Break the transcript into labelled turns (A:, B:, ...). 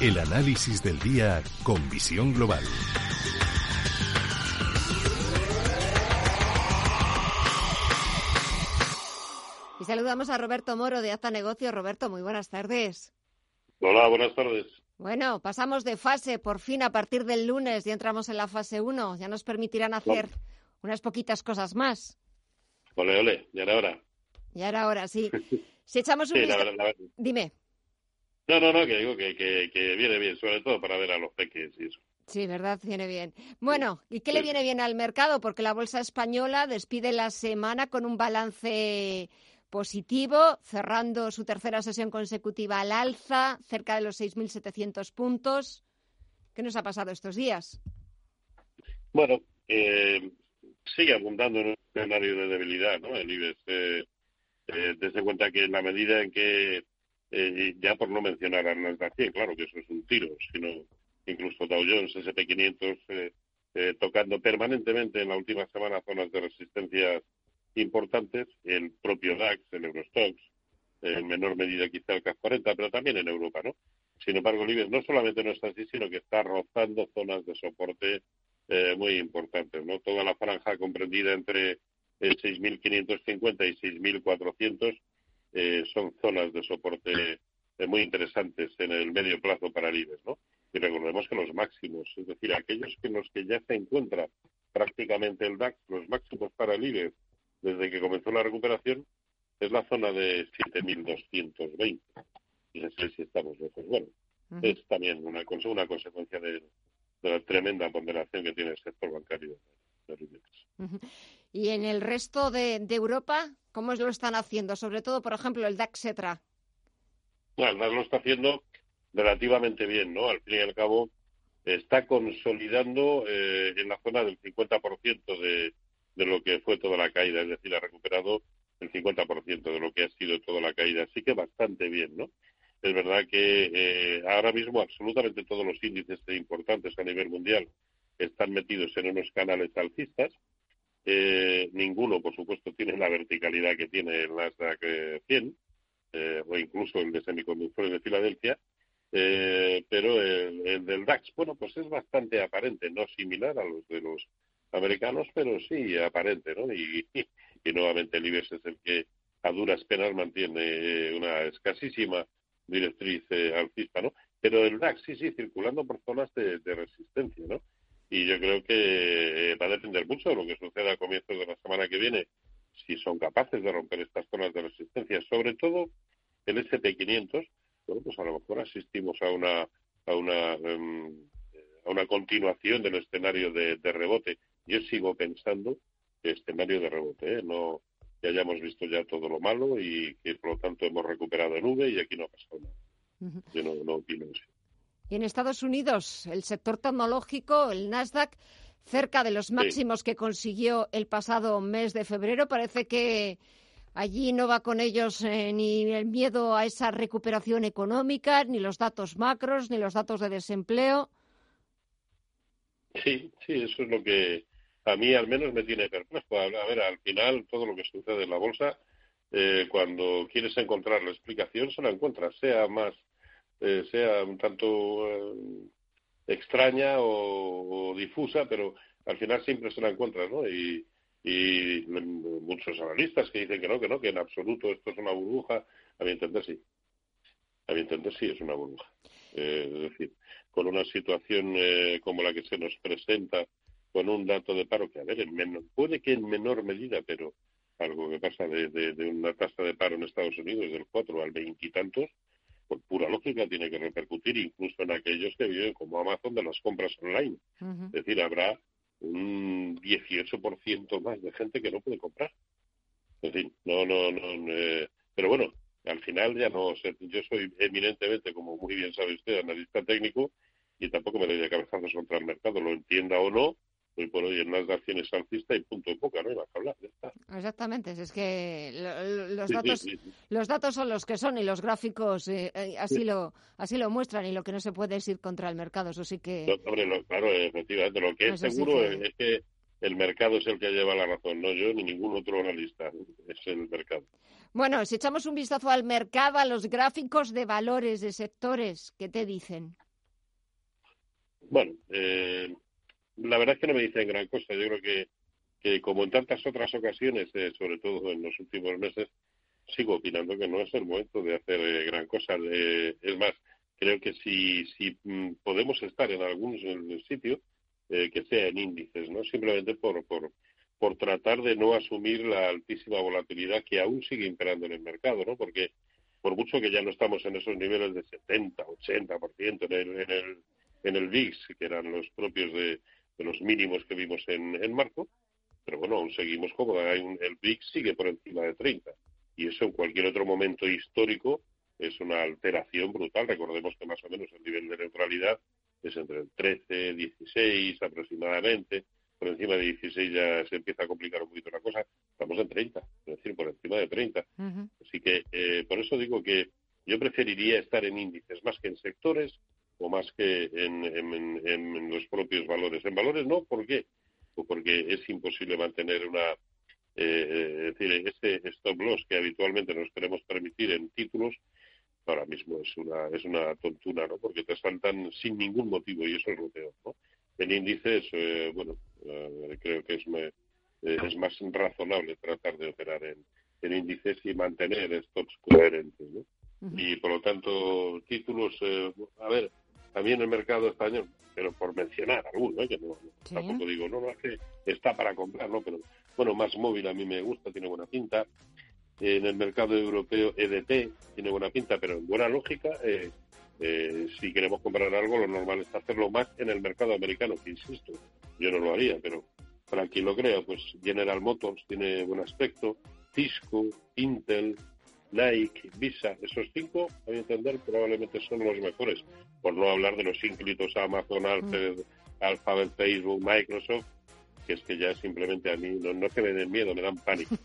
A: El análisis del día con visión global.
B: Y saludamos a Roberto Moro de Hasta Negocio. Roberto, muy buenas tardes.
C: Hola, buenas tardes.
B: Bueno, pasamos de fase, por fin a partir del lunes ya entramos en la fase 1. Ya nos permitirán hacer unas poquitas cosas más.
C: Ole, ole, ya era hora.
B: Ya era hora, sí. Si echamos un
C: Sí, la verdad, la verdad.
B: Dime.
C: No, no, no, que digo que, que, que viene bien, sobre todo para ver a los peques y eso.
B: Sí, verdad, viene bien. Bueno, ¿y qué le viene bien al mercado? Porque la bolsa española despide la semana con un balance positivo, cerrando su tercera sesión consecutiva al alza, cerca de los 6.700 puntos. ¿Qué nos ha pasado estos días?
C: Bueno, eh, sigue abundando en un escenario de debilidad, ¿no? El IBEX. Eh, eh, desde cuenta que en la medida en que, eh, ya por no mencionar a 100, claro que eso es un tiro, sino incluso Dow Jones, SP500, eh, eh, tocando permanentemente en la última semana zonas de resistencia importantes, el propio DAX, el Eurostox, en menor medida quizá el CAC 40, pero también en Europa, ¿no? Sin embargo, el IBEX no solamente no está así, sino que está rozando zonas de soporte eh, muy importantes, ¿no? Toda la franja comprendida entre el 6.550 y 6.400 eh, son zonas de soporte eh, muy interesantes en el medio plazo para el IBEX, ¿no? Y recordemos que los máximos, es decir, aquellos que en los que ya se encuentra prácticamente el DAX, los máximos para el IBEX desde que comenzó la recuperación, es la zona de 7.220. Y no sé si estamos lejos. Bueno,
B: Ujú.
C: es también una, una consecuencia de, de la tremenda ponderación que tiene el sector bancario IBEX.
B: Y en el resto de, de Europa, ¿cómo lo están haciendo? Sobre todo, por ejemplo, el DAX Etra.
C: Bueno, el DAX lo está haciendo relativamente bien, ¿no? Al fin y al cabo, está consolidando eh, en la zona del 50% de, de lo que fue toda la caída, es decir, ha recuperado el 50% de lo que ha sido toda la caída, así que bastante bien, ¿no? Es verdad que eh, ahora mismo absolutamente todos los índices importantes a nivel mundial están metidos en unos canales alcistas. Eh, ninguno, por supuesto, tiene la verticalidad que tiene el Nasdaq eh, 100 eh, o incluso el de semiconductores de Filadelfia. Eh, pero el, el del DAX, bueno, pues es bastante aparente, no similar a los de los americanos, pero sí aparente, ¿no? Y, y nuevamente el IBEX es el que a duras penas mantiene eh, una escasísima directriz eh, alcista, ¿no? Pero el DAX sí, sí, circulando por zonas de, de resistencia, ¿no? Y yo creo que eh, va a depender mucho de lo que suceda a comienzos de la semana que viene, si son capaces de romper estas zonas de resistencia, sobre todo el SP500, bueno, pues a lo mejor asistimos a una a una em, a una continuación del escenario de, de rebote. Yo sigo pensando que escenario de rebote, ¿eh? no que hayamos visto ya todo lo malo y que por lo tanto hemos recuperado en V y aquí no ha pasado nada. Yo no, no opino así.
B: Y en Estados Unidos, el sector tecnológico, el Nasdaq, cerca de los máximos que consiguió el pasado mes de febrero, parece que allí no va con ellos eh, ni el miedo a esa recuperación económica, ni los datos macros, ni los datos de desempleo.
C: Sí, sí, eso es lo que a mí al menos me tiene perplejo. A a ver, al final todo lo que sucede en la bolsa, eh, cuando quieres encontrar la explicación, se la encuentras, sea más, eh, sea un tanto eh, extraña o, difusa, pero al final siempre se la encuentras, ¿no? Y, y muchos analistas que dicen que no, que no, que en absoluto esto es una burbuja, a mi entender sí. A mi entender sí es una burbuja. Eh, es decir, con una situación eh, como la que se nos presenta, con un dato de paro que, a ver, en menor, puede que en menor medida, pero algo que pasa de, una tasa de paro en Estados Unidos del 4 al 20 y tantos, por pura lógica tiene que repercutir incluso en aquellos que viven como Amazon de las compras online. Es decir, habrá un 18% más de gente que no puede comprar. En fin, no, no, no. eh, pero bueno, al final ya no yo soy eminentemente, como muy bien sabe usted, analista técnico y tampoco me doy de cabezazos contra el mercado, lo entienda o no, hoy por hoy en las acciones alcista y punto de boca, no hay más que hablar.
B: Exactamente, es que los datos los datos son los que son y los gráficos eh, eh, así lo así lo muestran y lo que no se puede es ir contra el mercado, eso sí que...
C: claro, efectivamente, lo que es seguro es que el mercado es el que lleva la razón, no yo ni ningún otro analista, es el mercado.
B: Bueno, si echamos un vistazo al mercado, a los gráficos de valores de sectores, ¿qué te dicen?
C: Bueno, eh, la verdad es que no me dicen gran cosa. Yo creo que, que como en tantas otras ocasiones, eh, sobre todo en los últimos meses, sigo opinando que no es el momento de hacer eh, gran cosa. es más, creo que si, si mm, podemos estar en algún sitio, que sea en índices, ¿no? Simplemente por, por, por tratar de no asumir la altísima volatilidad que aún sigue imperando en el mercado, ¿no? Porque por mucho que ya no estamos en esos niveles de 70, 80% en el, en el, en el VIX, que eran los propios de, los mínimos que vimos en, en marzo, pero bueno, aún seguimos cómodos. el VIX sigue por encima de 30 y eso en cualquier otro momento histórico es una alteración brutal. Recordemos que más o menos el nivel de neutralidad es entre el 13, 16 aproximadamente por encima de 16 ya se empieza a complicar un poquito la cosa, estamos en 30, es decir, por encima de 30. Así que eh, por eso digo que yo preferiría estar en índices más que en sectores más que en, los propios valores. En valores no, ¿por qué? Pues porque es imposible mantener una, eh, es decir, este stop loss que habitualmente nos queremos permitir en títulos, ahora mismo es una, es una tontuna, ¿no? Porque te saltan sin ningún motivo y eso es lo peor, ¿no? En índices, eh, bueno, eh, creo que es, eh, es más razonable tratar de operar en, índices y mantener stocks coherentes. ¿no? Y por lo tanto, títulos, a ver, también el mercado español, pero por mencionar alguno, que no, tampoco digo, no, no, es que está para comprar, ¿no? Pero bueno, más móvil a mí me gusta, tiene buena pinta. En el mercado europeo, EDT tiene buena pinta, pero en buena lógica, eh, eh, si queremos comprar algo, lo normal es hacerlo más en el mercado americano, que insisto, yo no lo haría, pero para quien lo crea, pues General Motors tiene buen aspecto, Cisco, Intel, Nike, Visa, esos cinco, a mi entender, probablemente son los mejores, por no hablar de los ínclitos Amazon, mm. Alphabet, Facebook, Microsoft, que es que ya simplemente a mí no, no es que me den miedo, me dan pánico.